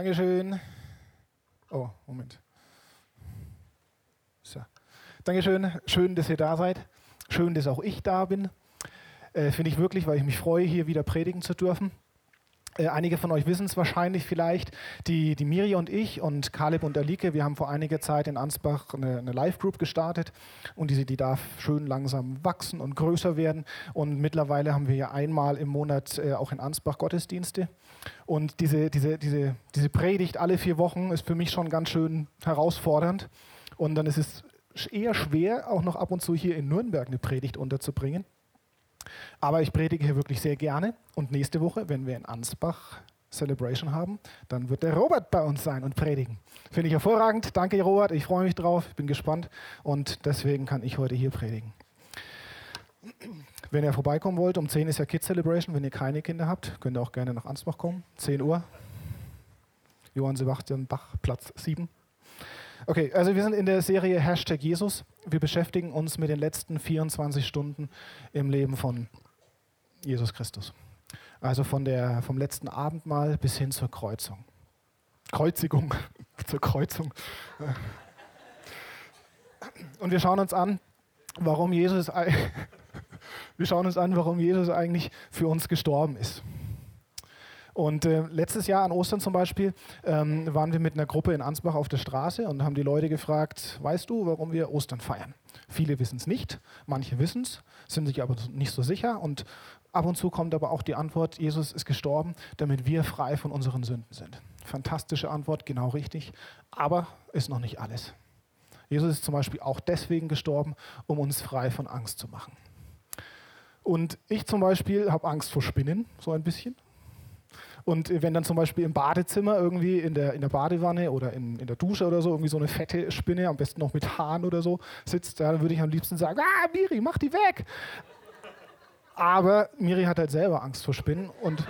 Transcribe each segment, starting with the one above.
Dankeschön. Oh, Moment. So. Dankeschön. Schön, dass ihr da seid. Schön, dass auch ich da bin. Äh, Finde ich wirklich, weil ich mich freue, hier wieder predigen zu dürfen. Äh, einige von euch wissen es wahrscheinlich vielleicht. Die, die Miri und ich und Kaleb und Alike, wir haben vor einiger Zeit in Ansbach eine, eine Live-Group gestartet und diese, die darf schön langsam wachsen und größer werden. Und mittlerweile haben wir ja einmal im Monat äh, auch in Ansbach Gottesdienste. Und diese, diese, diese, diese Predigt alle vier Wochen ist für mich schon ganz schön herausfordernd. Und dann ist es eher schwer, auch noch ab und zu hier in Nürnberg eine Predigt unterzubringen. Aber ich predige hier wirklich sehr gerne. Und nächste Woche, wenn wir in Ansbach Celebration haben, dann wird der Robert bei uns sein und predigen. Finde ich hervorragend. Danke, Robert. Ich freue mich drauf. Ich bin gespannt. Und deswegen kann ich heute hier predigen. Wenn ihr vorbeikommen wollt, um 10 ist ja Kids Celebration. Wenn ihr keine Kinder habt, könnt ihr auch gerne nach Ansbach kommen. 10 Uhr. Johann Sebastian Bach, Platz 7. Okay, also wir sind in der Serie Hashtag Jesus. Wir beschäftigen uns mit den letzten 24 Stunden im Leben von Jesus Christus. Also von der, vom letzten Abendmahl bis hin zur Kreuzung. Kreuzigung, zur Kreuzung. Und wir schauen uns an, warum Jesus, wir schauen uns an, warum Jesus eigentlich für uns gestorben ist. Und äh, letztes Jahr an Ostern zum Beispiel ähm, waren wir mit einer Gruppe in Ansbach auf der Straße und haben die Leute gefragt, weißt du, warum wir Ostern feiern? Viele wissen es nicht, manche wissen es, sind sich aber nicht so sicher. Und ab und zu kommt aber auch die Antwort, Jesus ist gestorben, damit wir frei von unseren Sünden sind. Fantastische Antwort, genau richtig, aber ist noch nicht alles. Jesus ist zum Beispiel auch deswegen gestorben, um uns frei von Angst zu machen. Und ich zum Beispiel habe Angst vor Spinnen, so ein bisschen. Und wenn dann zum Beispiel im Badezimmer irgendwie in der, in der Badewanne oder in, in der Dusche oder so irgendwie so eine fette Spinne, am besten noch mit Haaren oder so, sitzt, dann würde ich am liebsten sagen, ah, Miri, mach die weg. Aber Miri hat halt selber Angst vor Spinnen und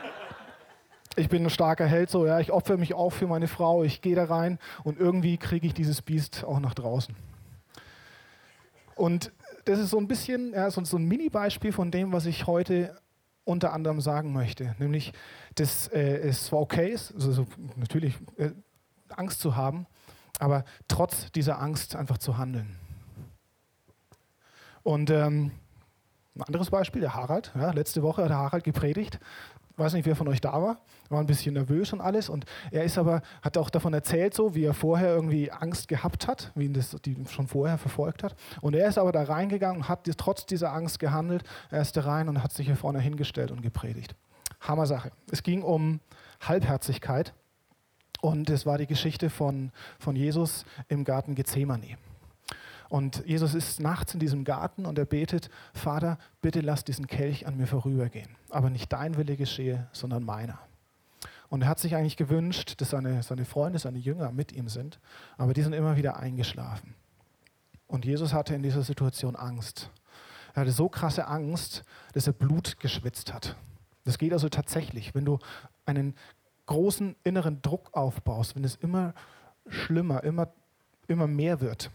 ich bin ein starker Held, so, ja, ich opfere mich auch für meine Frau, ich gehe da rein und irgendwie kriege ich dieses Biest auch nach draußen. Und das ist so ein bisschen, ja, so, so ein Mini-Beispiel von dem, was ich heute unter anderem sagen möchte. Nämlich, dass äh, es zwar okay ist, also natürlich äh, Angst zu haben, aber trotz dieser Angst einfach zu handeln. Und ähm, ein anderes Beispiel, der Harald. Ja, letzte Woche hat der Harald gepredigt weiß nicht, wer von euch da war, war ein bisschen nervös und alles. Und er ist aber, hat auch davon erzählt, so wie er vorher irgendwie Angst gehabt hat, wie ihn das die schon vorher verfolgt hat. Und er ist aber da reingegangen und hat trotz dieser Angst gehandelt. Er ist da rein und hat sich hier vorne hingestellt und gepredigt. Hammer Sache. Es ging um Halbherzigkeit. Und es war die Geschichte von, von Jesus im Garten Gethsemane. Und Jesus ist nachts in diesem Garten und er betet, Vater, bitte lass diesen Kelch an mir vorübergehen. Aber nicht dein Wille geschehe, sondern meiner. Und er hat sich eigentlich gewünscht, dass seine, seine Freunde, seine Jünger mit ihm sind, aber die sind immer wieder eingeschlafen. Und Jesus hatte in dieser Situation Angst. Er hatte so krasse Angst, dass er Blut geschwitzt hat. Das geht also tatsächlich, wenn du einen großen inneren Druck aufbaust, wenn es immer schlimmer, immer, immer mehr wird,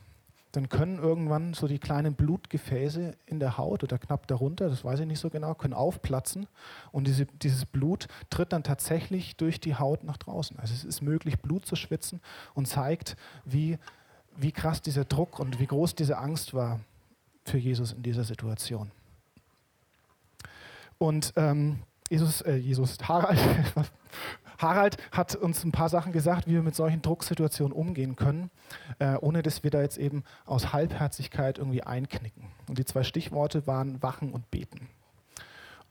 dann können irgendwann so die kleinen Blutgefäße in der Haut oder knapp darunter, das weiß ich nicht so genau, können aufplatzen und diese, dieses Blut tritt dann tatsächlich durch die Haut nach draußen. Also es ist möglich, Blut zu schwitzen und zeigt, wie, wie krass dieser Druck und wie groß diese Angst war für Jesus in dieser Situation. Und ähm, Jesus, äh, Jesus, Harald, Harald hat uns ein paar Sachen gesagt, wie wir mit solchen Drucksituationen umgehen können, äh, ohne dass wir da jetzt eben aus Halbherzigkeit irgendwie einknicken. Und die zwei Stichworte waren Wachen und Beten.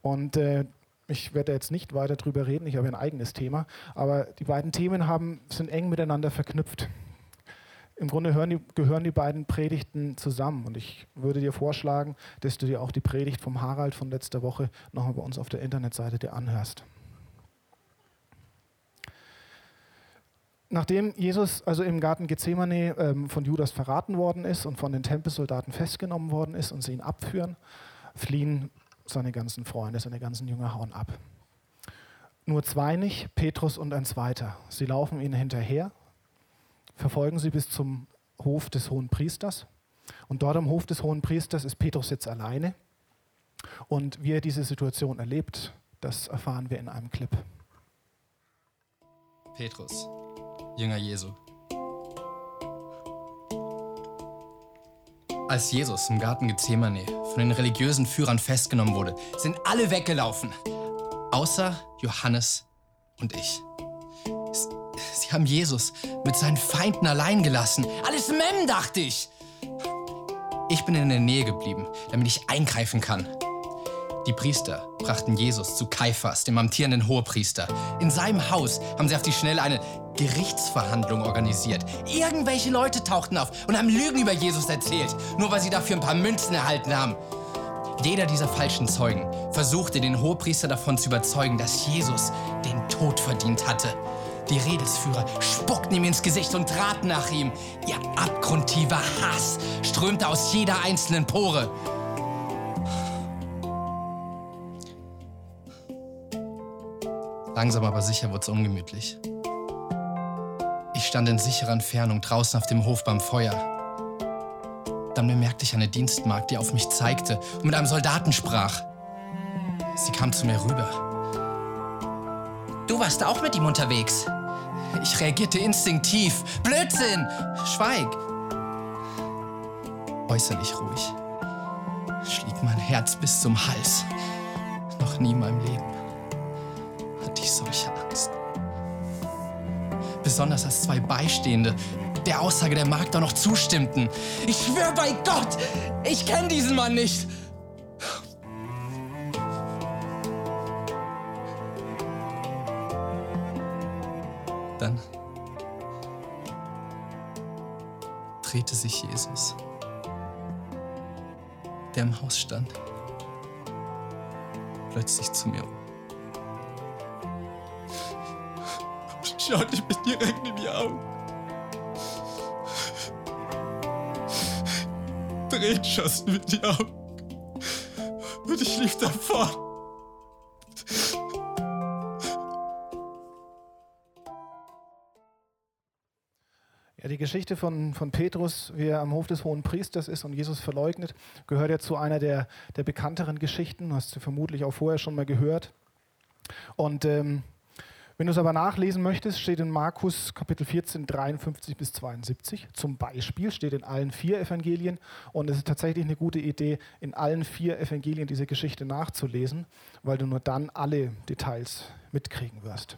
Und äh, ich werde jetzt nicht weiter darüber reden, ich habe ein eigenes Thema, aber die beiden Themen haben, sind eng miteinander verknüpft. Im Grunde die, gehören die beiden Predigten zusammen und ich würde dir vorschlagen, dass du dir auch die Predigt vom Harald von letzter Woche nochmal bei uns auf der Internetseite dir anhörst. Nachdem Jesus also im Garten Gethsemane ähm, von Judas verraten worden ist und von den Tempelsoldaten festgenommen worden ist und sie ihn abführen, fliehen seine ganzen Freunde, seine ganzen Jünger hauen ab. Nur zwei nicht, Petrus und ein zweiter. Sie laufen ihnen hinterher, verfolgen sie bis zum Hof des hohen Priesters. Und dort am Hof des hohen Priesters ist Petrus jetzt alleine. Und wie er diese Situation erlebt, das erfahren wir in einem Clip. Petrus, Jünger Jesu. Als Jesus im Garten Gethsemane von den religiösen Führern festgenommen wurde, sind alle weggelaufen, außer Johannes und ich. Sie haben Jesus mit seinen Feinden allein gelassen. Alles Mem, dachte ich. Ich bin in der Nähe geblieben, damit ich eingreifen kann. Die Priester brachten Jesus zu Kaiphas, dem amtierenden Hohepriester. In seinem Haus haben sie auf die Schnelle eine Gerichtsverhandlung organisiert. Irgendwelche Leute tauchten auf und haben Lügen über Jesus erzählt, nur weil sie dafür ein paar Münzen erhalten haben. Jeder dieser falschen Zeugen versuchte den Hohepriester davon zu überzeugen, dass Jesus den Tod verdient hatte. Die Redelsführer spuckten ihm ins Gesicht und traten nach ihm. Ihr abgrundtiefer Hass strömte aus jeder einzelnen Pore. Langsam aber sicher wurde es ungemütlich. Ich stand in sicherer Entfernung draußen auf dem Hof beim Feuer. Dann bemerkte ich eine Dienstmagd, die auf mich zeigte und mit einem Soldaten sprach. Sie kam zu mir rüber. Du warst auch mit ihm unterwegs. Ich reagierte instinktiv. Blödsinn! Schweig! Äußerlich ruhig. Schlieg mein Herz bis zum Hals. Noch nie in meinem Leben ich solche Angst. Besonders als zwei Beistehende der Aussage der Magd auch noch zustimmten. Ich schwöre bei Gott, ich kenne diesen Mann nicht. Dann drehte sich Jesus, der im Haus stand, plötzlich zu mir um. Schaute mir direkt in die Augen. Tränen schossen mir die Augen. Und ich lief davon. Ja, die Geschichte von, von Petrus, wie er am Hof des Hohen Priesters ist und Jesus verleugnet, gehört ja zu einer der, der bekannteren Geschichten. Hast du vermutlich auch vorher schon mal gehört. Und ähm, wenn du es aber nachlesen möchtest, steht in Markus Kapitel 14, 53 bis 72. Zum Beispiel steht in allen vier Evangelien. Und es ist tatsächlich eine gute Idee, in allen vier Evangelien diese Geschichte nachzulesen, weil du nur dann alle Details mitkriegen wirst.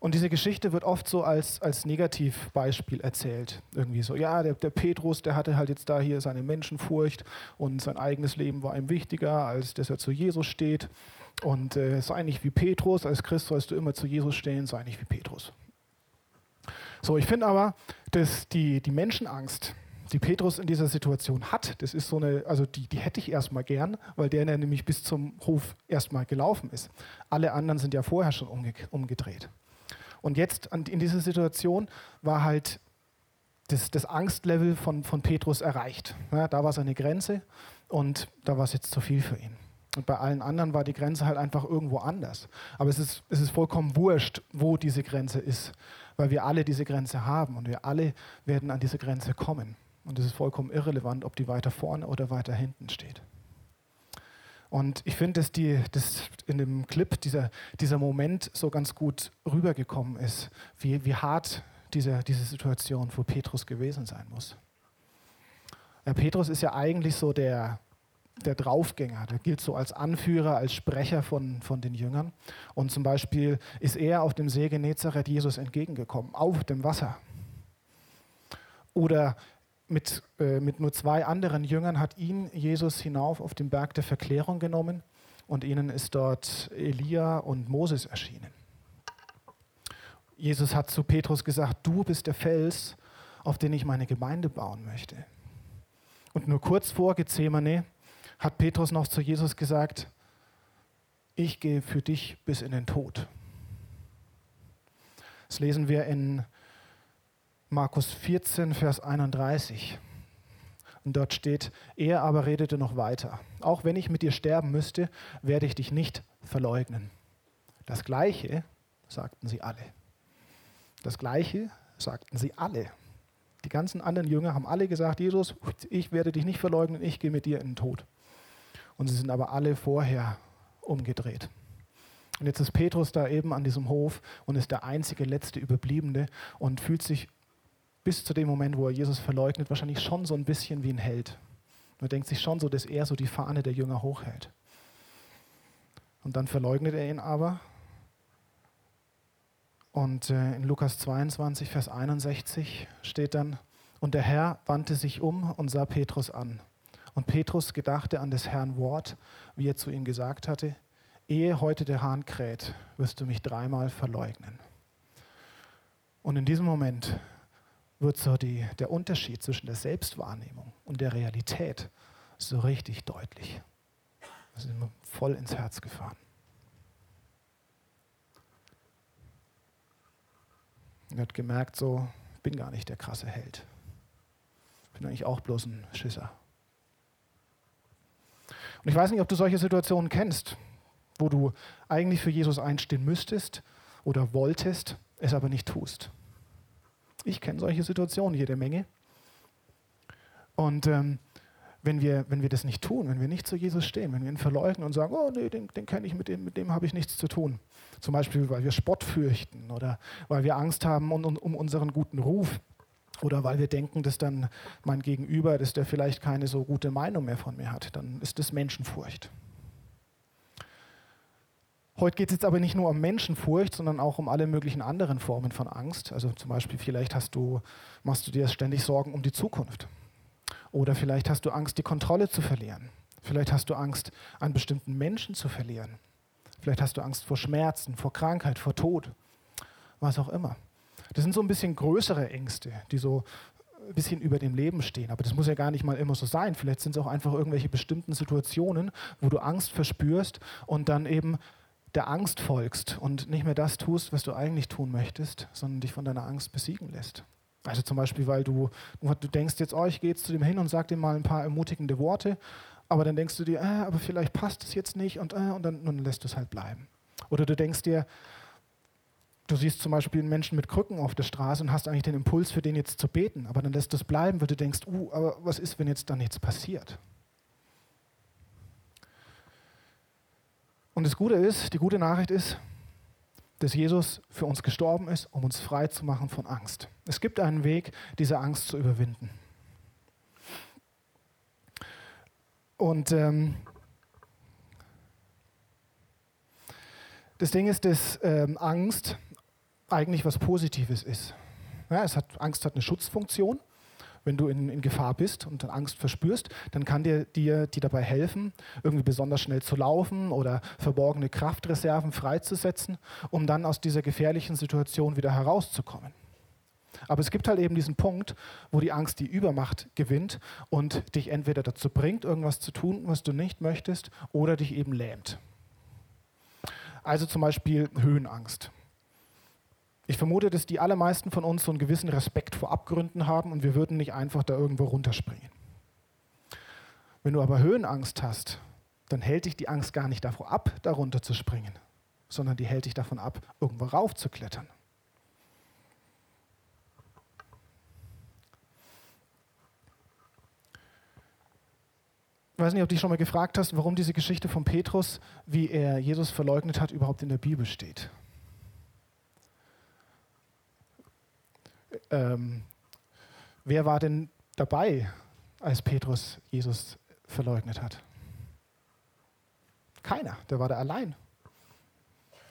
Und diese Geschichte wird oft so als, als Negativbeispiel erzählt. Irgendwie so, ja, der, der Petrus, der hatte halt jetzt da hier seine Menschenfurcht und sein eigenes Leben war ihm wichtiger, als dass er zu Jesus steht. Und äh, sei nicht wie Petrus, als Christ sollst du immer zu Jesus stehen, sei nicht wie Petrus. So, ich finde aber, dass die, die Menschenangst, die Petrus in dieser Situation hat, das ist so eine, also die, die hätte ich erstmal gern, weil der nämlich bis zum Hof erstmal gelaufen ist. Alle anderen sind ja vorher schon umge umgedreht. Und jetzt in dieser Situation war halt das, das Angstlevel von, von Petrus erreicht. Ja, da war seine Grenze und da war es jetzt zu viel für ihn. Und bei allen anderen war die Grenze halt einfach irgendwo anders. Aber es ist, es ist vollkommen wurscht, wo diese Grenze ist, weil wir alle diese Grenze haben und wir alle werden an diese Grenze kommen. Und es ist vollkommen irrelevant, ob die weiter vorne oder weiter hinten steht. Und ich finde, dass, die, dass in dem Clip dieser, dieser Moment so ganz gut rübergekommen ist, wie, wie hart diese, diese Situation für Petrus gewesen sein muss. Ja, Petrus ist ja eigentlich so der, der Draufgänger, der gilt so als Anführer, als Sprecher von, von den Jüngern. Und zum Beispiel ist er auf dem See Genezareth Jesus entgegengekommen, auf dem Wasser. Oder mit, äh, mit nur zwei anderen Jüngern hat ihn Jesus hinauf auf den Berg der Verklärung genommen und ihnen ist dort Elia und Moses erschienen. Jesus hat zu Petrus gesagt, du bist der Fels, auf den ich meine Gemeinde bauen möchte. Und nur kurz vor Gethsemane hat Petrus noch zu Jesus gesagt, ich gehe für dich bis in den Tod. Das lesen wir in Markus 14, Vers 31. Und dort steht, er aber redete noch weiter. Auch wenn ich mit dir sterben müsste, werde ich dich nicht verleugnen. Das Gleiche sagten sie alle. Das Gleiche sagten sie alle. Die ganzen anderen Jünger haben alle gesagt, Jesus, ich werde dich nicht verleugnen, ich gehe mit dir in den Tod. Und sie sind aber alle vorher umgedreht. Und jetzt ist Petrus da eben an diesem Hof und ist der einzige letzte Überbliebene und fühlt sich bis zu dem Moment, wo er Jesus verleugnet, wahrscheinlich schon so ein bisschen wie ein Held. Man denkt sich schon so, dass er so die Fahne der Jünger hochhält. Und dann verleugnet er ihn aber. Und äh, in Lukas 22, Vers 61 steht dann, und der Herr wandte sich um und sah Petrus an. Und Petrus gedachte an des Herrn Wort, wie er zu ihm gesagt hatte, ehe heute der Hahn kräht, wirst du mich dreimal verleugnen. Und in diesem Moment wird so die, der Unterschied zwischen der Selbstwahrnehmung und der Realität so richtig deutlich. Das ist mir voll ins Herz gefahren. Er hat gemerkt, so, ich bin gar nicht der krasse Held. Ich bin eigentlich auch bloß ein Schisser. Und ich weiß nicht, ob du solche Situationen kennst, wo du eigentlich für Jesus einstehen müsstest oder wolltest, es aber nicht tust. Ich kenne solche Situationen jede Menge. Und ähm, wenn, wir, wenn wir das nicht tun, wenn wir nicht zu Jesus stehen, wenn wir ihn verleugnen und sagen, oh nee, den, den kenne ich, mit dem, mit dem habe ich nichts zu tun. Zum Beispiel, weil wir Spott fürchten oder weil wir Angst haben um, um unseren guten Ruf oder weil wir denken, dass dann mein Gegenüber, dass der vielleicht keine so gute Meinung mehr von mir hat, dann ist das Menschenfurcht. Heute geht es jetzt aber nicht nur um Menschenfurcht, sondern auch um alle möglichen anderen Formen von Angst. Also zum Beispiel vielleicht hast du, machst du dir ständig Sorgen um die Zukunft. Oder vielleicht hast du Angst, die Kontrolle zu verlieren. Vielleicht hast du Angst, einen bestimmten Menschen zu verlieren. Vielleicht hast du Angst vor Schmerzen, vor Krankheit, vor Tod, was auch immer. Das sind so ein bisschen größere Ängste, die so ein bisschen über dem Leben stehen. Aber das muss ja gar nicht mal immer so sein. Vielleicht sind es auch einfach irgendwelche bestimmten Situationen, wo du Angst verspürst und dann eben der Angst folgst und nicht mehr das tust, was du eigentlich tun möchtest, sondern dich von deiner Angst besiegen lässt. Also zum Beispiel, weil du, du denkst jetzt, oh, ich gehe jetzt zu dem hin und sag dem mal ein paar ermutigende Worte, aber dann denkst du dir, äh, aber vielleicht passt es jetzt nicht und, äh, und dann, dann lässt du es halt bleiben. Oder du denkst dir, du siehst zum Beispiel einen Menschen mit Krücken auf der Straße und hast eigentlich den Impuls, für den jetzt zu beten, aber dann lässt du es bleiben, weil du denkst, uh, aber was ist, wenn jetzt da nichts passiert? Und das Gute ist, die gute Nachricht ist, dass Jesus für uns gestorben ist, um uns frei zu machen von Angst. Es gibt einen Weg, diese Angst zu überwinden. Und ähm, das Ding ist, dass ähm, Angst eigentlich was Positives ist. Ja, es hat, Angst hat eine Schutzfunktion wenn du in, in Gefahr bist und Angst verspürst, dann kann dir, dir die dabei helfen, irgendwie besonders schnell zu laufen oder verborgene Kraftreserven freizusetzen, um dann aus dieser gefährlichen Situation wieder herauszukommen. Aber es gibt halt eben diesen Punkt, wo die Angst die Übermacht gewinnt und dich entweder dazu bringt, irgendwas zu tun, was du nicht möchtest, oder dich eben lähmt. Also zum Beispiel Höhenangst. Ich vermute, dass die allermeisten von uns so einen gewissen Respekt vor Abgründen haben und wir würden nicht einfach da irgendwo runterspringen. Wenn du aber Höhenangst hast, dann hält dich die Angst gar nicht davor ab, darunter zu springen, sondern die hält dich davon ab, irgendwo raufzuklettern. Ich weiß nicht, ob du dich schon mal gefragt hast, warum diese Geschichte von Petrus, wie er Jesus verleugnet hat, überhaupt in der Bibel steht. Ähm, wer war denn dabei, als Petrus Jesus verleugnet hat? Keiner, der war da allein.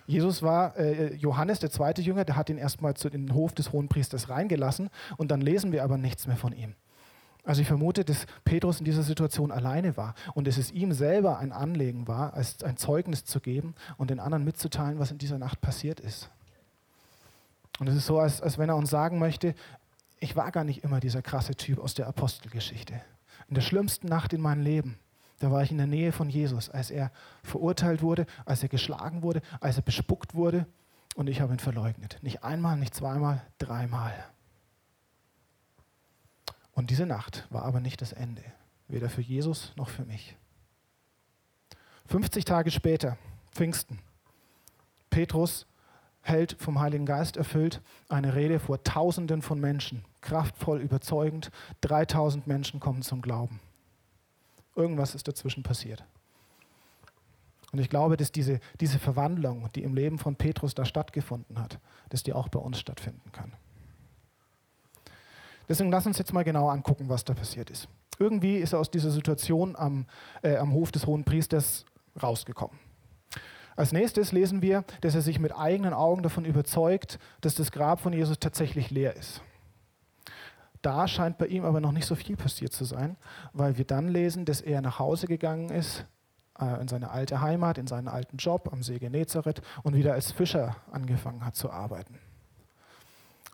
Jesus war, äh, Johannes, der zweite Jünger, der hat ihn erstmal zu den Hof des Hohenpriesters reingelassen und dann lesen wir aber nichts mehr von ihm. Also ich vermute, dass Petrus in dieser Situation alleine war und dass es ihm selber ein Anliegen war, als ein Zeugnis zu geben und den anderen mitzuteilen, was in dieser Nacht passiert ist. Und es ist so, als, als wenn er uns sagen möchte, ich war gar nicht immer dieser krasse Typ aus der Apostelgeschichte. In der schlimmsten Nacht in meinem Leben, da war ich in der Nähe von Jesus, als er verurteilt wurde, als er geschlagen wurde, als er bespuckt wurde und ich habe ihn verleugnet. Nicht einmal, nicht zweimal, dreimal. Und diese Nacht war aber nicht das Ende, weder für Jesus noch für mich. 50 Tage später, Pfingsten, Petrus hält vom Heiligen Geist erfüllt eine Rede vor Tausenden von Menschen, kraftvoll, überzeugend. 3000 Menschen kommen zum Glauben. Irgendwas ist dazwischen passiert. Und ich glaube, dass diese, diese Verwandlung, die im Leben von Petrus da stattgefunden hat, dass die auch bei uns stattfinden kann. Deswegen lass uns jetzt mal genau angucken, was da passiert ist. Irgendwie ist er aus dieser Situation am, äh, am Hof des Hohen Priesters rausgekommen. Als nächstes lesen wir, dass er sich mit eigenen Augen davon überzeugt, dass das Grab von Jesus tatsächlich leer ist. Da scheint bei ihm aber noch nicht so viel passiert zu sein, weil wir dann lesen, dass er nach Hause gegangen ist, äh, in seine alte Heimat, in seinen alten Job am See Genezareth und wieder als Fischer angefangen hat zu arbeiten.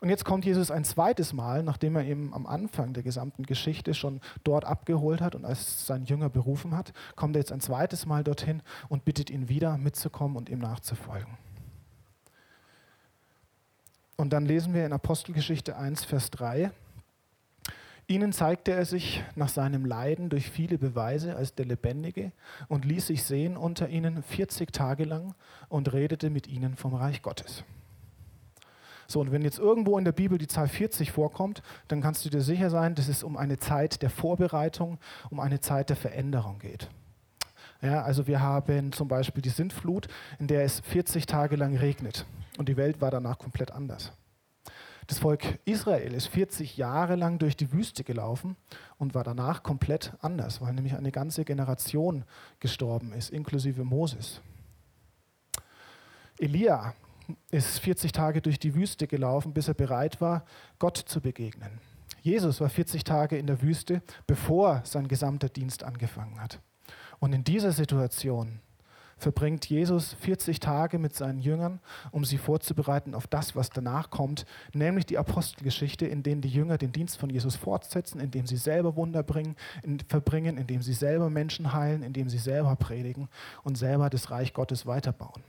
Und jetzt kommt Jesus ein zweites Mal, nachdem er ihm am Anfang der gesamten Geschichte schon dort abgeholt hat und als sein Jünger berufen hat, kommt er jetzt ein zweites Mal dorthin und bittet ihn wieder mitzukommen und ihm nachzufolgen. Und dann lesen wir in Apostelgeschichte 1, Vers 3, Ihnen zeigte er sich nach seinem Leiden durch viele Beweise als der Lebendige und ließ sich sehen unter ihnen 40 Tage lang und redete mit ihnen vom Reich Gottes. So, und wenn jetzt irgendwo in der Bibel die Zahl 40 vorkommt, dann kannst du dir sicher sein, dass es um eine Zeit der Vorbereitung, um eine Zeit der Veränderung geht. Ja, also wir haben zum Beispiel die Sintflut, in der es 40 Tage lang regnet und die Welt war danach komplett anders. Das Volk Israel ist 40 Jahre lang durch die Wüste gelaufen und war danach komplett anders, weil nämlich eine ganze Generation gestorben ist, inklusive Moses. Elia ist 40 Tage durch die Wüste gelaufen, bis er bereit war, Gott zu begegnen. Jesus war 40 Tage in der Wüste, bevor sein gesamter Dienst angefangen hat. Und in dieser Situation verbringt Jesus 40 Tage mit seinen Jüngern, um sie vorzubereiten auf das, was danach kommt, nämlich die Apostelgeschichte, in denen die Jünger den Dienst von Jesus fortsetzen, indem sie selber Wunder bringen, in, verbringen, indem sie selber Menschen heilen, indem sie selber predigen und selber das Reich Gottes weiterbauen.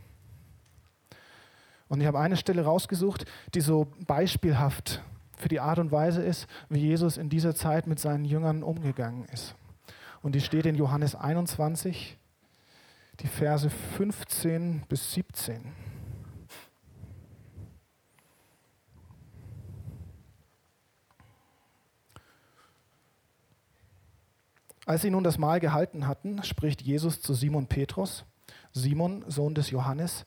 Und ich habe eine Stelle rausgesucht, die so beispielhaft für die Art und Weise ist, wie Jesus in dieser Zeit mit seinen Jüngern umgegangen ist. Und die steht in Johannes 21, die Verse 15 bis 17. Als sie nun das Mahl gehalten hatten, spricht Jesus zu Simon Petrus, Simon, Sohn des Johannes,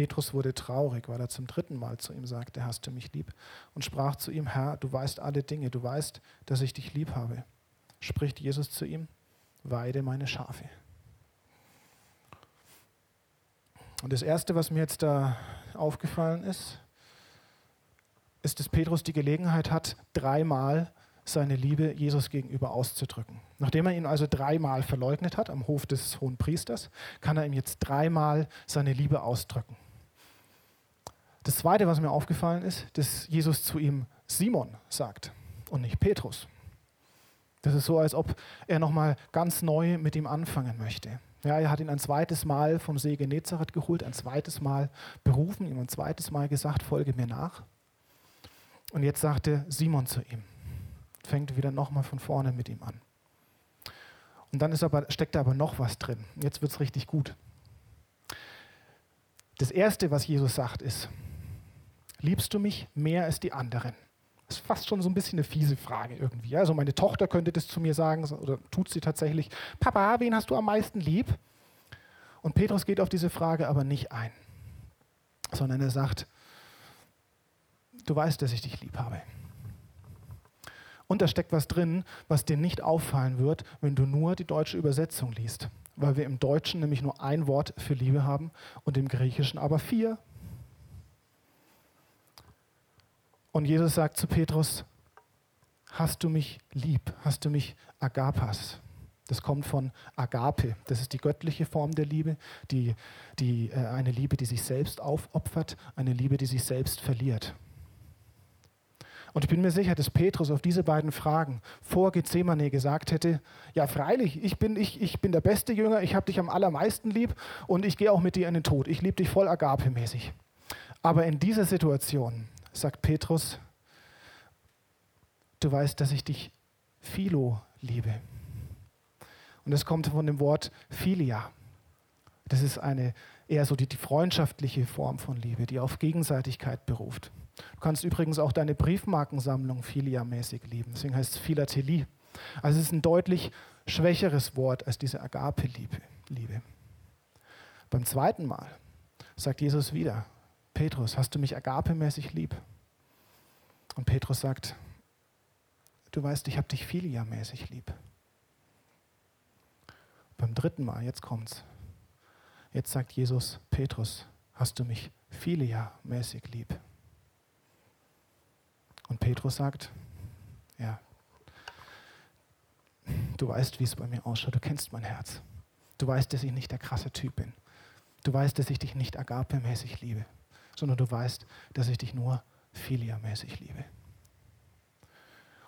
Petrus wurde traurig, weil er zum dritten Mal zu ihm sagte, hast du mich lieb? Und sprach zu ihm, Herr, du weißt alle Dinge, du weißt, dass ich dich lieb habe. Spricht Jesus zu ihm, weide meine Schafe. Und das Erste, was mir jetzt da aufgefallen ist, ist, dass Petrus die Gelegenheit hat, dreimal seine Liebe Jesus gegenüber auszudrücken. Nachdem er ihn also dreimal verleugnet hat am Hof des Hohen Priesters, kann er ihm jetzt dreimal seine Liebe ausdrücken. Das Zweite, was mir aufgefallen ist, dass Jesus zu ihm Simon sagt und nicht Petrus. Das ist so, als ob er nochmal ganz neu mit ihm anfangen möchte. Ja, er hat ihn ein zweites Mal vom See Genezareth geholt, ein zweites Mal berufen, ihm ein zweites Mal gesagt, folge mir nach. Und jetzt sagte Simon zu ihm, fängt wieder nochmal von vorne mit ihm an. Und dann ist aber, steckt da aber noch was drin. Jetzt wird es richtig gut. Das Erste, was Jesus sagt, ist, liebst du mich mehr als die anderen? Das ist fast schon so ein bisschen eine fiese Frage irgendwie. Also meine Tochter könnte das zu mir sagen, oder tut sie tatsächlich, Papa, wen hast du am meisten lieb? Und Petrus geht auf diese Frage aber nicht ein, sondern er sagt, du weißt, dass ich dich lieb habe. Und da steckt was drin, was dir nicht auffallen wird, wenn du nur die deutsche Übersetzung liest. Weil wir im Deutschen nämlich nur ein Wort für Liebe haben und im Griechischen aber vier. Und Jesus sagt zu Petrus, hast du mich lieb, hast du mich agapas. Das kommt von Agape. Das ist die göttliche Form der Liebe, die, die, äh, eine Liebe, die sich selbst aufopfert, eine Liebe, die sich selbst verliert. Und ich bin mir sicher, dass Petrus auf diese beiden Fragen vor Gethsemane gesagt hätte, ja freilich, ich bin, ich, ich bin der beste Jünger, ich habe dich am allermeisten lieb und ich gehe auch mit dir in den Tod. Ich liebe dich voll agape-mäßig. Aber in dieser Situation sagt Petrus, du weißt, dass ich dich Philo liebe. Und das kommt von dem Wort Philia. Das ist eine eher so die, die freundschaftliche Form von Liebe, die auf Gegenseitigkeit beruft. Du kannst übrigens auch deine Briefmarkensammlung Philia-mäßig lieben. Deswegen heißt es Philatelie. Also es ist ein deutlich schwächeres Wort als diese Agape-Liebe. Beim zweiten Mal sagt Jesus wieder, Petrus, hast du mich agapemäßig lieb? Und Petrus sagt, du weißt, ich habe dich Philia-mäßig lieb. Beim dritten Mal, jetzt kommt's. Jetzt sagt Jesus, Petrus, hast du mich Philia-mäßig lieb? Und Petrus sagt, ja, du weißt, wie es bei mir ausschaut, du kennst mein Herz. Du weißt, dass ich nicht der krasse Typ bin. Du weißt, dass ich dich nicht agape-mäßig liebe, sondern du weißt, dass ich dich nur Philia-mäßig liebe.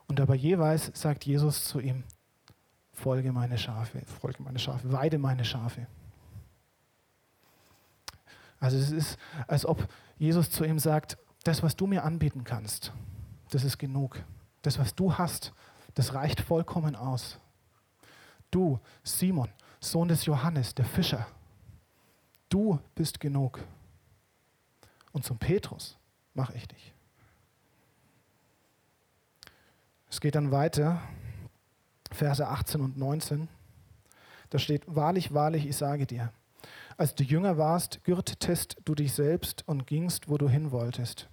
Und aber jeweils sagt Jesus zu ihm, folge meine Schafe, folge meine Schafe, weide meine Schafe. Also es ist, als ob Jesus zu ihm sagt, das, was du mir anbieten kannst, das ist genug. Das, was du hast, das reicht vollkommen aus. Du, Simon, Sohn des Johannes, der Fischer, du bist genug. Und zum Petrus mache ich dich. Es geht dann weiter, Verse 18 und 19. Da steht, wahrlich, wahrlich, ich sage dir, als du jünger warst, gürtetest du dich selbst und gingst, wo du hin wolltest.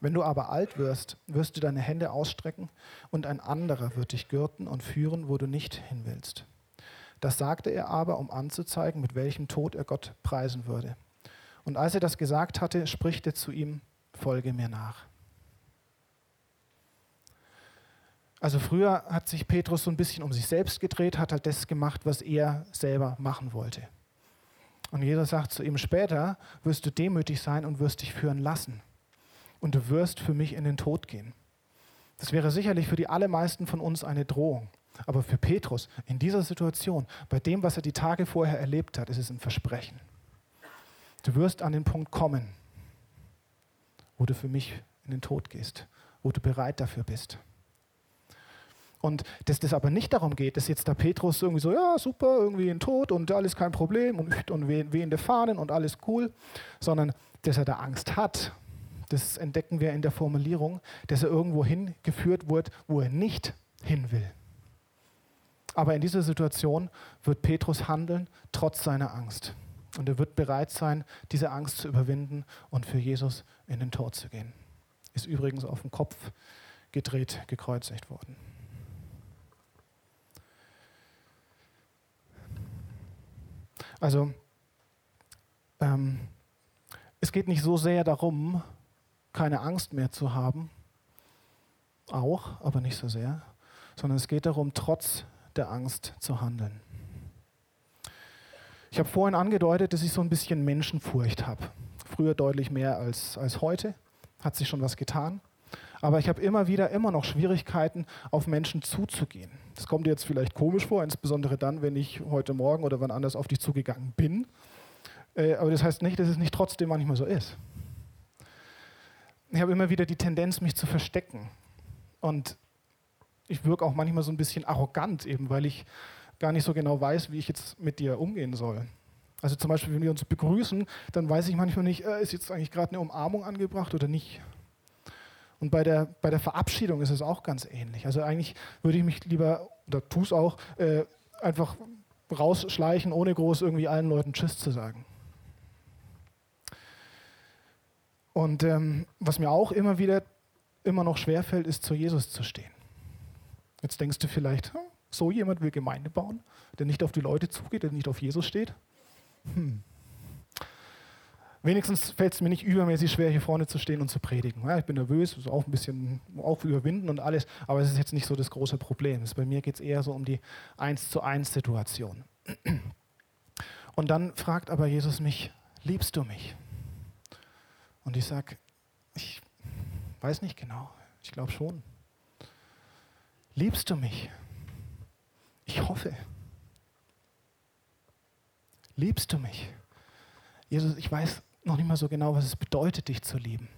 Wenn du aber alt wirst, wirst du deine Hände ausstrecken und ein anderer wird dich gürten und führen, wo du nicht hin willst. Das sagte er aber, um anzuzeigen, mit welchem Tod er Gott preisen würde. Und als er das gesagt hatte, spricht er zu ihm, folge mir nach. Also früher hat sich Petrus so ein bisschen um sich selbst gedreht, hat halt das gemacht, was er selber machen wollte. Und Jesus sagt zu ihm, später wirst du demütig sein und wirst dich führen lassen und du wirst für mich in den Tod gehen. Das wäre sicherlich für die allermeisten von uns eine Drohung. Aber für Petrus in dieser Situation, bei dem, was er die Tage vorher erlebt hat, ist es ein Versprechen. Du wirst an den Punkt kommen, wo du für mich in den Tod gehst, wo du bereit dafür bist. Und dass das aber nicht darum geht, dass jetzt da Petrus irgendwie so, ja, super, irgendwie in Tod und alles kein Problem und, und wehende Fahnen und alles cool, sondern dass er da Angst hat das entdecken wir in der Formulierung, dass er irgendwo hingeführt wird, wo er nicht hin will. Aber in dieser Situation wird Petrus handeln, trotz seiner Angst. Und er wird bereit sein, diese Angst zu überwinden und für Jesus in den Tod zu gehen. Ist übrigens auf den Kopf gedreht, gekreuzigt worden. Also, ähm, es geht nicht so sehr darum, keine Angst mehr zu haben, auch, aber nicht so sehr, sondern es geht darum, trotz der Angst zu handeln. Ich habe vorhin angedeutet, dass ich so ein bisschen Menschenfurcht habe. Früher deutlich mehr als, als heute, hat sich schon was getan. Aber ich habe immer wieder immer noch Schwierigkeiten, auf Menschen zuzugehen. Das kommt dir jetzt vielleicht komisch vor, insbesondere dann, wenn ich heute Morgen oder wann anders auf dich zugegangen bin. Äh, aber das heißt nicht, dass es nicht trotzdem manchmal so ist ich habe immer wieder die Tendenz, mich zu verstecken. Und ich wirke auch manchmal so ein bisschen arrogant, eben weil ich gar nicht so genau weiß, wie ich jetzt mit dir umgehen soll. Also zum Beispiel, wenn wir uns begrüßen, dann weiß ich manchmal nicht, äh, ist jetzt eigentlich gerade eine Umarmung angebracht oder nicht. Und bei der, bei der Verabschiedung ist es auch ganz ähnlich. Also eigentlich würde ich mich lieber, oder tue es auch, äh, einfach rausschleichen, ohne groß irgendwie allen Leuten Tschüss zu sagen. Und ähm, was mir auch immer wieder immer noch schwerfällt, ist zu Jesus zu stehen. Jetzt denkst du vielleicht, hm, so jemand will Gemeinde bauen, der nicht auf die Leute zugeht, der nicht auf Jesus steht. Hm. Wenigstens fällt es mir nicht übermäßig schwer, hier vorne zu stehen und zu predigen. Ja, ich bin nervös, also auch ein bisschen auch überwinden und alles, aber es ist jetzt nicht so das große Problem. Bei mir geht es eher so um die Eins zu eins Situation. Und dann fragt aber Jesus mich, liebst du mich? Und ich sage, ich weiß nicht genau, ich glaube schon. Liebst du mich? Ich hoffe. Liebst du mich? Jesus, ich weiß noch nicht mal so genau, was es bedeutet, dich zu lieben.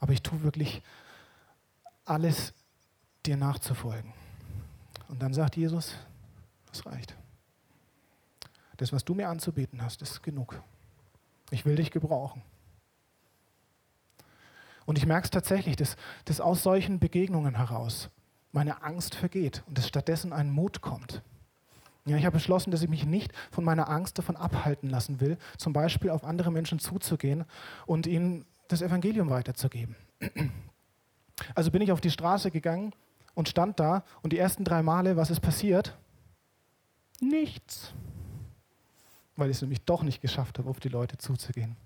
Aber ich tue wirklich alles, dir nachzufolgen. Und dann sagt Jesus, das reicht. Das, was du mir anzubieten hast, ist genug. Ich will dich gebrauchen. Und ich merke es tatsächlich, dass, dass aus solchen Begegnungen heraus meine Angst vergeht und dass stattdessen ein Mut kommt. Ja, ich habe beschlossen, dass ich mich nicht von meiner Angst davon abhalten lassen will, zum Beispiel auf andere Menschen zuzugehen und ihnen das Evangelium weiterzugeben. Also bin ich auf die Straße gegangen und stand da und die ersten drei Male, was ist passiert? Nichts. Weil ich es nämlich doch nicht geschafft habe, auf die Leute zuzugehen.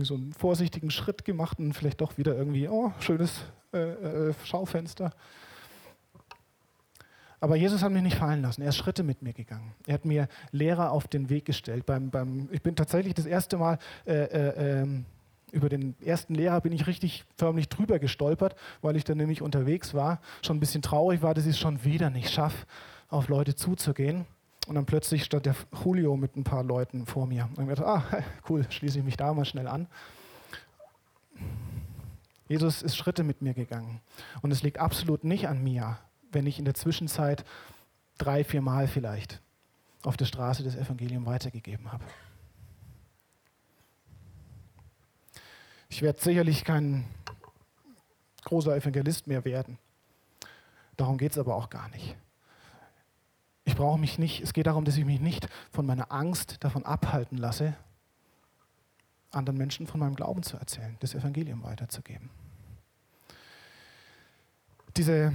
So einen vorsichtigen Schritt gemacht und vielleicht doch wieder irgendwie, oh, schönes äh, äh, Schaufenster. Aber Jesus hat mich nicht fallen lassen. Er ist Schritte mit mir gegangen. Er hat mir Lehrer auf den Weg gestellt. Beim, beim, ich bin tatsächlich das erste Mal äh, äh, ähm, über den ersten Lehrer bin ich richtig förmlich drüber gestolpert, weil ich dann nämlich unterwegs war, schon ein bisschen traurig war, dass ich es schon wieder nicht schaffe, auf Leute zuzugehen. Und dann plötzlich stand der Julio mit ein paar Leuten vor mir. Und ich dachte, ah, cool, schließe ich mich da mal schnell an. Jesus ist Schritte mit mir gegangen. Und es liegt absolut nicht an mir, wenn ich in der Zwischenzeit drei, vier Mal vielleicht auf der Straße das Evangelium weitergegeben habe. Ich werde sicherlich kein großer Evangelist mehr werden. Darum geht es aber auch gar nicht. Ich brauche mich nicht, es geht darum, dass ich mich nicht von meiner Angst davon abhalten lasse, anderen Menschen von meinem Glauben zu erzählen, das Evangelium weiterzugeben diese,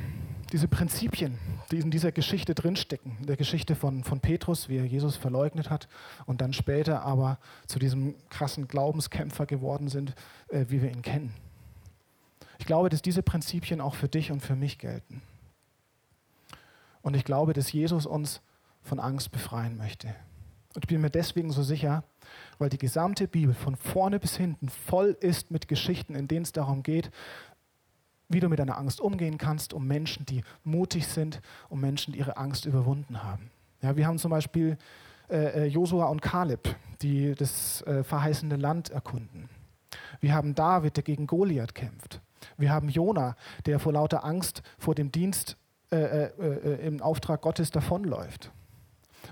diese Prinzipien, die in dieser Geschichte drinstecken, in der Geschichte von, von Petrus, wie er Jesus verleugnet hat und dann später aber zu diesem krassen Glaubenskämpfer geworden sind, äh, wie wir ihn kennen. Ich glaube, dass diese Prinzipien auch für dich und für mich gelten. Und ich glaube, dass Jesus uns von Angst befreien möchte. Und ich bin mir deswegen so sicher, weil die gesamte Bibel von vorne bis hinten voll ist mit Geschichten, in denen es darum geht, wie du mit deiner Angst umgehen kannst, um Menschen, die mutig sind, um Menschen, die ihre Angst überwunden haben. Ja, wir haben zum Beispiel äh, äh, Josua und Kaleb, die das äh, verheißene Land erkunden. Wir haben David, der gegen Goliath kämpft. Wir haben Jona, der vor lauter Angst vor dem Dienst äh, äh, äh im Auftrag Gottes davonläuft.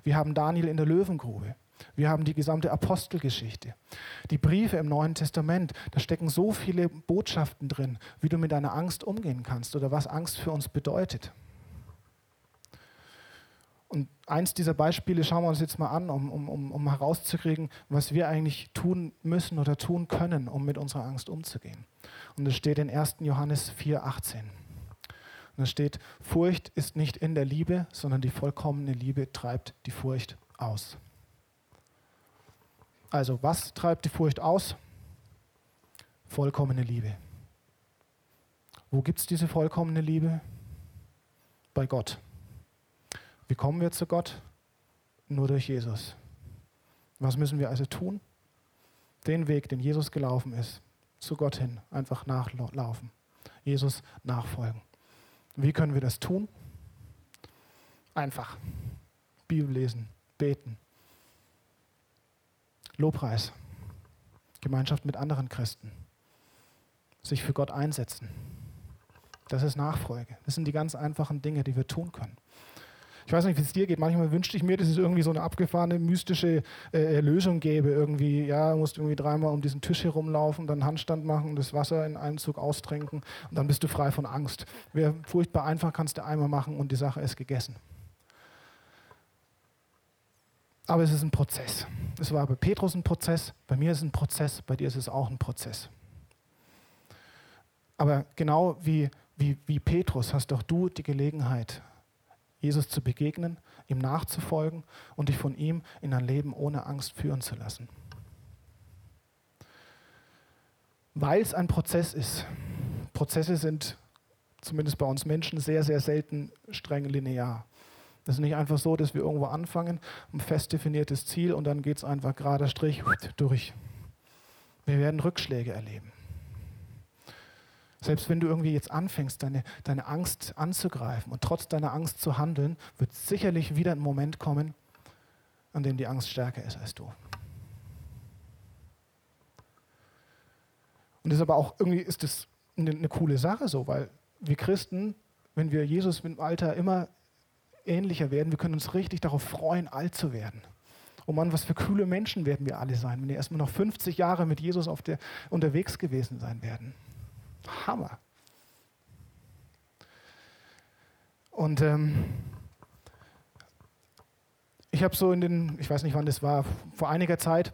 Wir haben Daniel in der Löwengrube. Wir haben die gesamte Apostelgeschichte. Die Briefe im Neuen Testament, da stecken so viele Botschaften drin, wie du mit deiner Angst umgehen kannst oder was Angst für uns bedeutet. Und eins dieser Beispiele schauen wir uns jetzt mal an, um, um, um herauszukriegen, was wir eigentlich tun müssen oder tun können, um mit unserer Angst umzugehen. Und das steht in 1. Johannes 4,18. Und da steht, Furcht ist nicht in der Liebe, sondern die vollkommene Liebe treibt die Furcht aus. Also was treibt die Furcht aus? Vollkommene Liebe. Wo gibt es diese vollkommene Liebe? Bei Gott. Wie kommen wir zu Gott? Nur durch Jesus. Was müssen wir also tun? Den Weg, den Jesus gelaufen ist, zu Gott hin, einfach nachlaufen. Jesus nachfolgen. Wie können wir das tun? Einfach. Bibel lesen, beten, Lobpreis, Gemeinschaft mit anderen Christen, sich für Gott einsetzen. Das ist Nachfolge. Das sind die ganz einfachen Dinge, die wir tun können. Ich weiß nicht, wie es dir geht. Manchmal wünschte ich mir, dass es irgendwie so eine abgefahrene, mystische äh, Lösung gäbe. Irgendwie, ja, du musst irgendwie dreimal um diesen Tisch herumlaufen, dann Handstand machen, das Wasser in einem Zug austrinken und dann bist du frei von Angst. Wäre furchtbar einfach, kannst du einmal machen und die Sache ist gegessen. Aber es ist ein Prozess. Es war bei Petrus ein Prozess, bei mir ist es ein Prozess, bei dir ist es auch ein Prozess. Aber genau wie, wie, wie Petrus hast auch du die Gelegenheit, Jesus zu begegnen, ihm nachzufolgen und dich von ihm in ein Leben ohne Angst führen zu lassen. Weil es ein Prozess ist. Prozesse sind zumindest bei uns Menschen sehr, sehr selten streng linear. Das ist nicht einfach so, dass wir irgendwo anfangen, ein fest definiertes Ziel und dann geht es einfach gerader Strich durch. Wir werden Rückschläge erleben. Selbst wenn du irgendwie jetzt anfängst, deine, deine Angst anzugreifen und trotz deiner Angst zu handeln, wird sicherlich wieder ein Moment kommen, an dem die Angst stärker ist als du. Und das ist aber auch irgendwie ist das eine, eine coole Sache so, weil wir Christen, wenn wir Jesus dem Alter immer ähnlicher werden, wir können uns richtig darauf freuen, alt zu werden. Oh Mann, was für coole Menschen werden wir alle sein, wenn wir erstmal noch 50 Jahre mit Jesus auf der, unterwegs gewesen sein werden. Hammer. Und ähm, ich habe so in den, ich weiß nicht wann das war, vor einiger Zeit,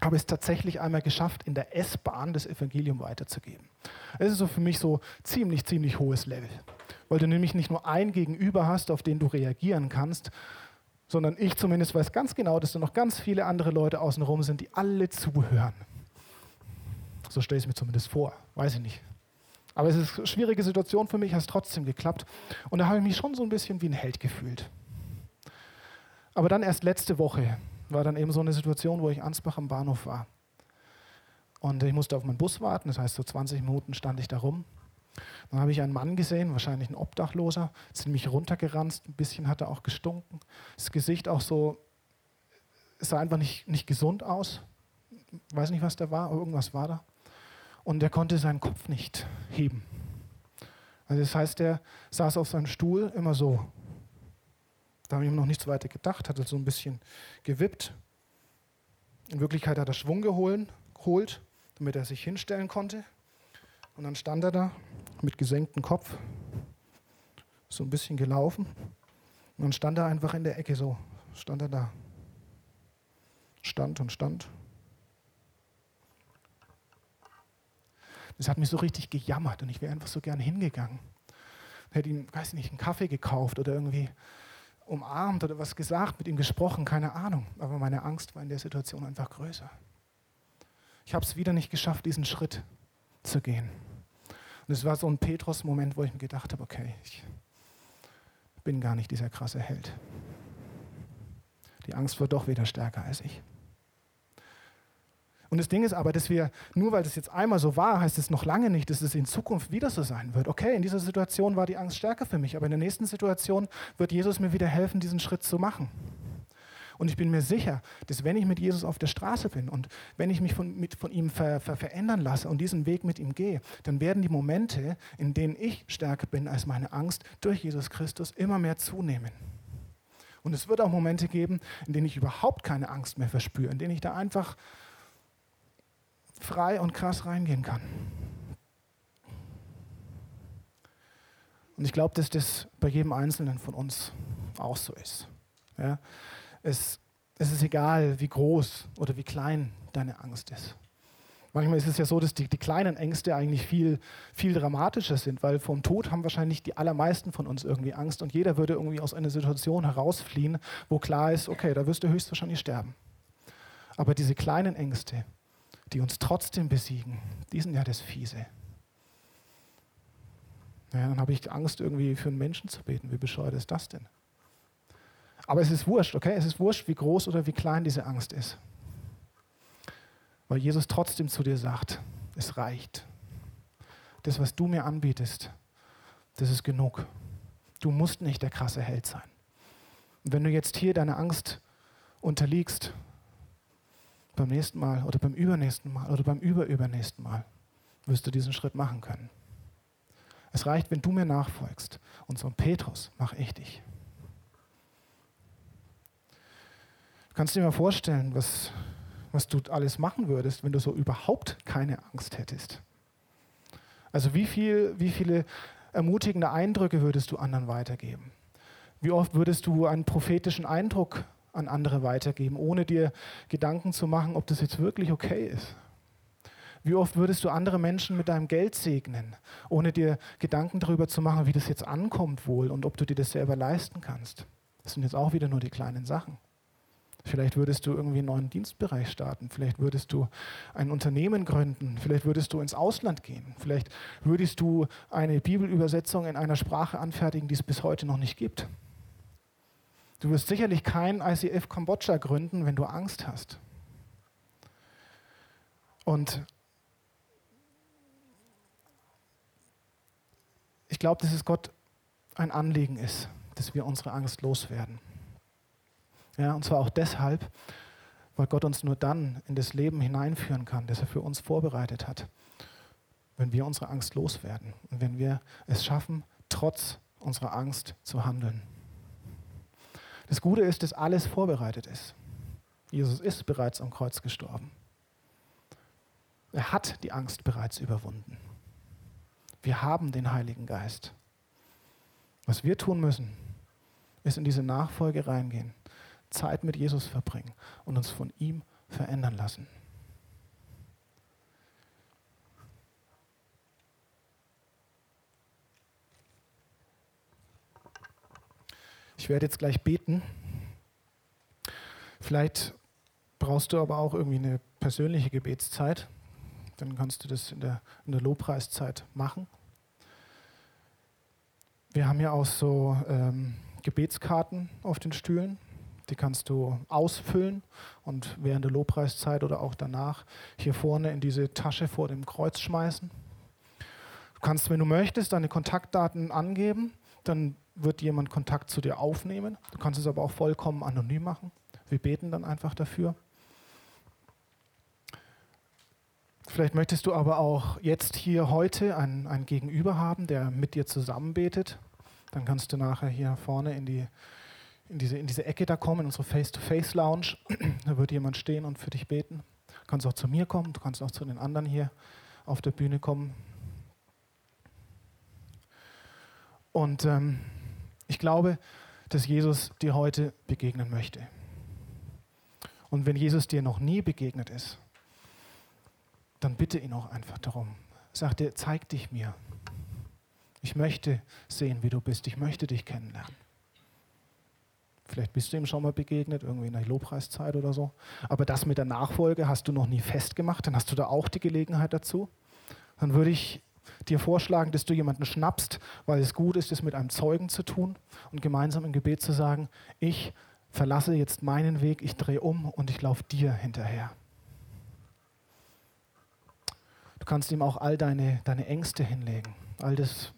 habe es tatsächlich einmal geschafft, in der S-Bahn das Evangelium weiterzugeben. Es ist so für mich so ziemlich, ziemlich hohes Level, weil du nämlich nicht nur ein Gegenüber hast, auf den du reagieren kannst, sondern ich zumindest weiß ganz genau, dass da noch ganz viele andere Leute außenrum sind, die alle zuhören. So stelle ich es mir zumindest vor, weiß ich nicht. Aber es ist eine schwierige Situation für mich, hat es trotzdem geklappt. Und da habe ich mich schon so ein bisschen wie ein Held gefühlt. Aber dann erst letzte Woche war dann eben so eine Situation, wo ich Ansbach am Bahnhof war. Und ich musste auf meinen Bus warten, das heißt, so 20 Minuten stand ich da rum. Dann habe ich einen Mann gesehen, wahrscheinlich ein Obdachloser, ziemlich runtergeranzt, ein bisschen hat er auch gestunken. Das Gesicht auch so, sah einfach nicht, nicht gesund aus. Weiß nicht, was da war, aber irgendwas war da. Und er konnte seinen Kopf nicht heben. Also das heißt, er saß auf seinem Stuhl immer so. Da habe ich ihm noch nichts weiter gedacht, hat er so ein bisschen gewippt. In Wirklichkeit hat er Schwung geholt, damit er sich hinstellen konnte. Und dann stand er da mit gesenktem Kopf, so ein bisschen gelaufen. Und dann stand er einfach in der Ecke so, stand er da. Stand und stand. Das hat mich so richtig gejammert und ich wäre einfach so gern hingegangen. Hätte ihm, weiß nicht, einen Kaffee gekauft oder irgendwie umarmt oder was gesagt, mit ihm gesprochen, keine Ahnung. Aber meine Angst war in der Situation einfach größer. Ich habe es wieder nicht geschafft, diesen Schritt zu gehen. Und es war so ein Petrus-Moment, wo ich mir gedacht habe, okay, ich bin gar nicht dieser krasse Held. Die Angst wird doch wieder stärker als ich. Und das Ding ist aber, dass wir, nur weil das jetzt einmal so war, heißt es noch lange nicht, dass es in Zukunft wieder so sein wird. Okay, in dieser Situation war die Angst stärker für mich, aber in der nächsten Situation wird Jesus mir wieder helfen, diesen Schritt zu machen. Und ich bin mir sicher, dass wenn ich mit Jesus auf der Straße bin und wenn ich mich von, mit, von ihm ver, ver, verändern lasse und diesen Weg mit ihm gehe, dann werden die Momente, in denen ich stärker bin als meine Angst, durch Jesus Christus immer mehr zunehmen. Und es wird auch Momente geben, in denen ich überhaupt keine Angst mehr verspüre, in denen ich da einfach frei und krass reingehen kann. Und ich glaube, dass das bei jedem Einzelnen von uns auch so ist. Ja? Es, es ist egal, wie groß oder wie klein deine Angst ist. Manchmal ist es ja so, dass die, die, kleinen Ängste eigentlich viel, viel dramatischer sind, weil vom Tod haben wahrscheinlich die allermeisten von uns irgendwie Angst und jeder würde irgendwie aus einer Situation herausfliehen, wo klar ist, okay, da wirst du höchstwahrscheinlich sterben. Aber diese kleinen Ängste, die uns trotzdem besiegen, die sind ja das Fiese. Ja, dann habe ich Angst, irgendwie für einen Menschen zu beten. Wie bescheuert ist das denn? Aber es ist wurscht, okay? Es ist wurscht, wie groß oder wie klein diese Angst ist. Weil Jesus trotzdem zu dir sagt, es reicht. Das, was du mir anbietest, das ist genug. Du musst nicht der krasse Held sein. Und wenn du jetzt hier deiner Angst unterliegst, beim nächsten Mal oder beim übernächsten Mal oder beim überübernächsten Mal, wirst du diesen Schritt machen können. Es reicht, wenn du mir nachfolgst. Und so ein Petrus mache ich dich. Kannst du dir mal vorstellen, was, was du alles machen würdest, wenn du so überhaupt keine Angst hättest? Also wie, viel, wie viele ermutigende Eindrücke würdest du anderen weitergeben? Wie oft würdest du einen prophetischen Eindruck an andere weitergeben, ohne dir Gedanken zu machen, ob das jetzt wirklich okay ist? Wie oft würdest du andere Menschen mit deinem Geld segnen, ohne dir Gedanken darüber zu machen, wie das jetzt ankommt wohl und ob du dir das selber leisten kannst? Das sind jetzt auch wieder nur die kleinen Sachen. Vielleicht würdest du irgendwie einen neuen Dienstbereich starten. Vielleicht würdest du ein Unternehmen gründen. Vielleicht würdest du ins Ausland gehen. Vielleicht würdest du eine Bibelübersetzung in einer Sprache anfertigen, die es bis heute noch nicht gibt. Du wirst sicherlich kein ICF Kambodscha gründen, wenn du Angst hast. Und ich glaube, dass es Gott ein Anliegen ist, dass wir unsere Angst loswerden. Ja, und zwar auch deshalb, weil Gott uns nur dann in das Leben hineinführen kann, das er für uns vorbereitet hat. wenn wir unsere Angst loswerden und wenn wir es schaffen, trotz unserer Angst zu handeln. Das Gute ist, dass alles vorbereitet ist. Jesus ist bereits am Kreuz gestorben. Er hat die Angst bereits überwunden. Wir haben den Heiligen Geist. Was wir tun müssen, ist in diese Nachfolge reingehen, Zeit mit Jesus verbringen und uns von ihm verändern lassen. Ich werde jetzt gleich beten. Vielleicht brauchst du aber auch irgendwie eine persönliche Gebetszeit. Dann kannst du das in der, in der Lobpreiszeit machen. Wir haben ja auch so ähm, Gebetskarten auf den Stühlen. Die kannst du ausfüllen und während der Lobpreiszeit oder auch danach hier vorne in diese Tasche vor dem Kreuz schmeißen. Du kannst, wenn du möchtest, deine Kontaktdaten angeben. Dann wird jemand Kontakt zu dir aufnehmen. Du kannst es aber auch vollkommen anonym machen. Wir beten dann einfach dafür. Vielleicht möchtest du aber auch jetzt hier heute einen, einen Gegenüber haben, der mit dir zusammen betet. Dann kannst du nachher hier vorne in, die, in, diese, in diese Ecke da kommen, in unsere Face-to-Face-Lounge. Da wird jemand stehen und für dich beten. Du kannst auch zu mir kommen, du kannst auch zu den anderen hier auf der Bühne kommen. Und ähm, ich glaube, dass Jesus dir heute begegnen möchte. Und wenn Jesus dir noch nie begegnet ist, dann bitte ihn auch einfach darum. Sag dir, zeig dich mir. Ich möchte sehen, wie du bist. Ich möchte dich kennenlernen. Vielleicht bist du ihm schon mal begegnet, irgendwie in der Lobpreiszeit oder so. Aber das mit der Nachfolge hast du noch nie festgemacht. Dann hast du da auch die Gelegenheit dazu. Dann würde ich dir vorschlagen, dass du jemanden schnappst, weil es gut ist, es mit einem Zeugen zu tun und gemeinsam im Gebet zu sagen, ich verlasse jetzt meinen Weg, ich drehe um und ich laufe dir hinterher. Du kannst ihm auch all deine, deine Ängste hinlegen, all das,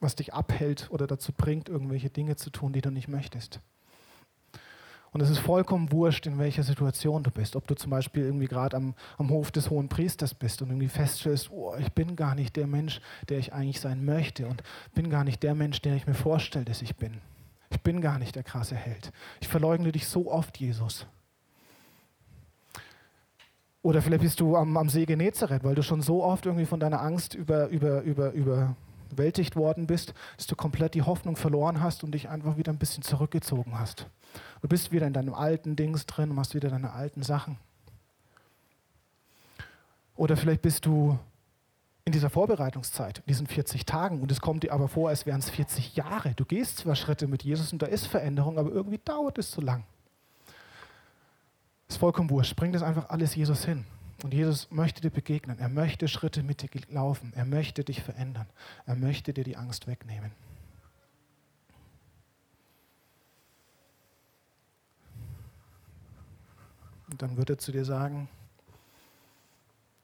was dich abhält oder dazu bringt, irgendwelche Dinge zu tun, die du nicht möchtest. Und es ist vollkommen wurscht, in welcher Situation du bist. Ob du zum Beispiel irgendwie gerade am, am Hof des Hohen Priesters bist und irgendwie feststellst, oh, ich bin gar nicht der Mensch, der ich eigentlich sein möchte und bin gar nicht der Mensch, der ich mir vorstelle, dass ich bin. Ich bin gar nicht der krasse Held. Ich verleugne dich so oft, Jesus. Oder vielleicht bist du am, am See Genezareth, weil du schon so oft irgendwie von deiner Angst über, über, über, überwältigt worden bist, dass du komplett die Hoffnung verloren hast und dich einfach wieder ein bisschen zurückgezogen hast. Du bist wieder in deinem alten Dings drin und machst wieder deine alten Sachen. Oder vielleicht bist du in dieser Vorbereitungszeit, in diesen 40 Tagen, und es kommt dir aber vor, als wären es 40 Jahre. Du gehst zwar Schritte mit Jesus und da ist Veränderung, aber irgendwie dauert es zu lang. Ist vollkommen wurscht. Bring das einfach alles Jesus hin. Und Jesus möchte dir begegnen. Er möchte Schritte mit dir laufen. Er möchte dich verändern. Er möchte dir die Angst wegnehmen. Und dann wird er zu dir sagen,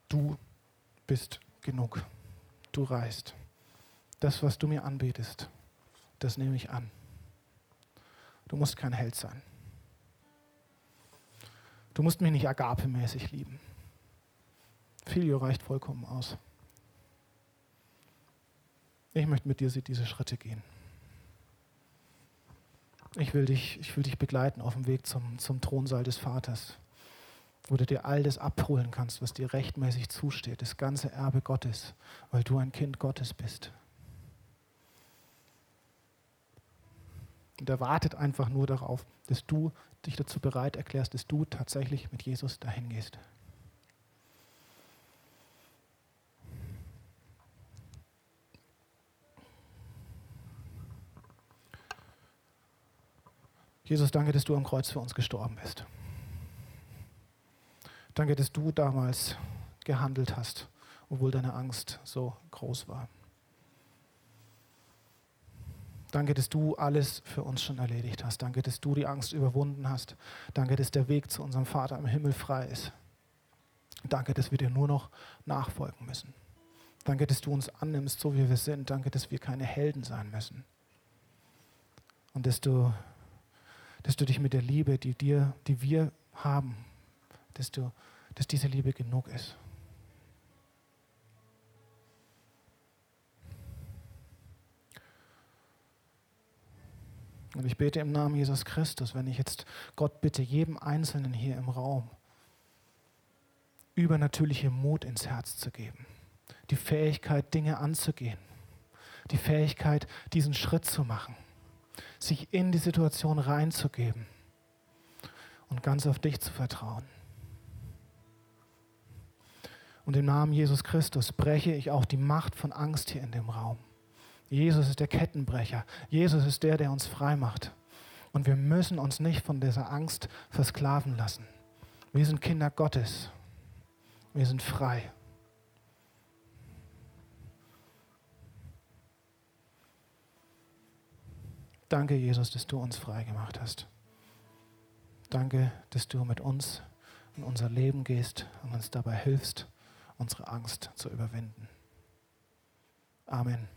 du bist genug. Du reist. Das, was du mir anbietest, das nehme ich an. Du musst kein Held sein. Du musst mich nicht agapemäßig lieben. Filio reicht vollkommen aus. Ich möchte mit dir diese Schritte gehen. Ich will dich, ich will dich begleiten auf dem Weg zum, zum Thronsaal des Vaters, wo du dir all das abholen kannst, was dir rechtmäßig zusteht, das ganze Erbe Gottes, weil du ein Kind Gottes bist. Und er wartet einfach nur darauf, dass du dich dazu bereit erklärst, dass du tatsächlich mit Jesus dahin gehst. Jesus, danke, dass du am Kreuz für uns gestorben bist. Danke, dass du damals gehandelt hast, obwohl deine Angst so groß war. Danke, dass du alles für uns schon erledigt hast. Danke, dass du die Angst überwunden hast. Danke, dass der Weg zu unserem Vater im Himmel frei ist. Danke, dass wir dir nur noch nachfolgen müssen. Danke, dass du uns annimmst, so wie wir sind. Danke, dass wir keine Helden sein müssen. Und dass du dass du dich mit der Liebe, die dir, die wir haben, dass du, dass diese Liebe genug ist. Und ich bete im Namen Jesus Christus, wenn ich jetzt Gott bitte, jedem Einzelnen hier im Raum übernatürliche Mut ins Herz zu geben, die Fähigkeit, Dinge anzugehen, die Fähigkeit, diesen Schritt zu machen sich in die Situation reinzugeben und ganz auf dich zu vertrauen. Und im Namen Jesus Christus breche ich auch die Macht von Angst hier in dem Raum. Jesus ist der Kettenbrecher. Jesus ist der, der uns frei macht. Und wir müssen uns nicht von dieser Angst versklaven lassen. Wir sind Kinder Gottes. Wir sind frei. Danke, Jesus, dass du uns frei gemacht hast. Danke, dass du mit uns in unser Leben gehst und uns dabei hilfst, unsere Angst zu überwinden. Amen.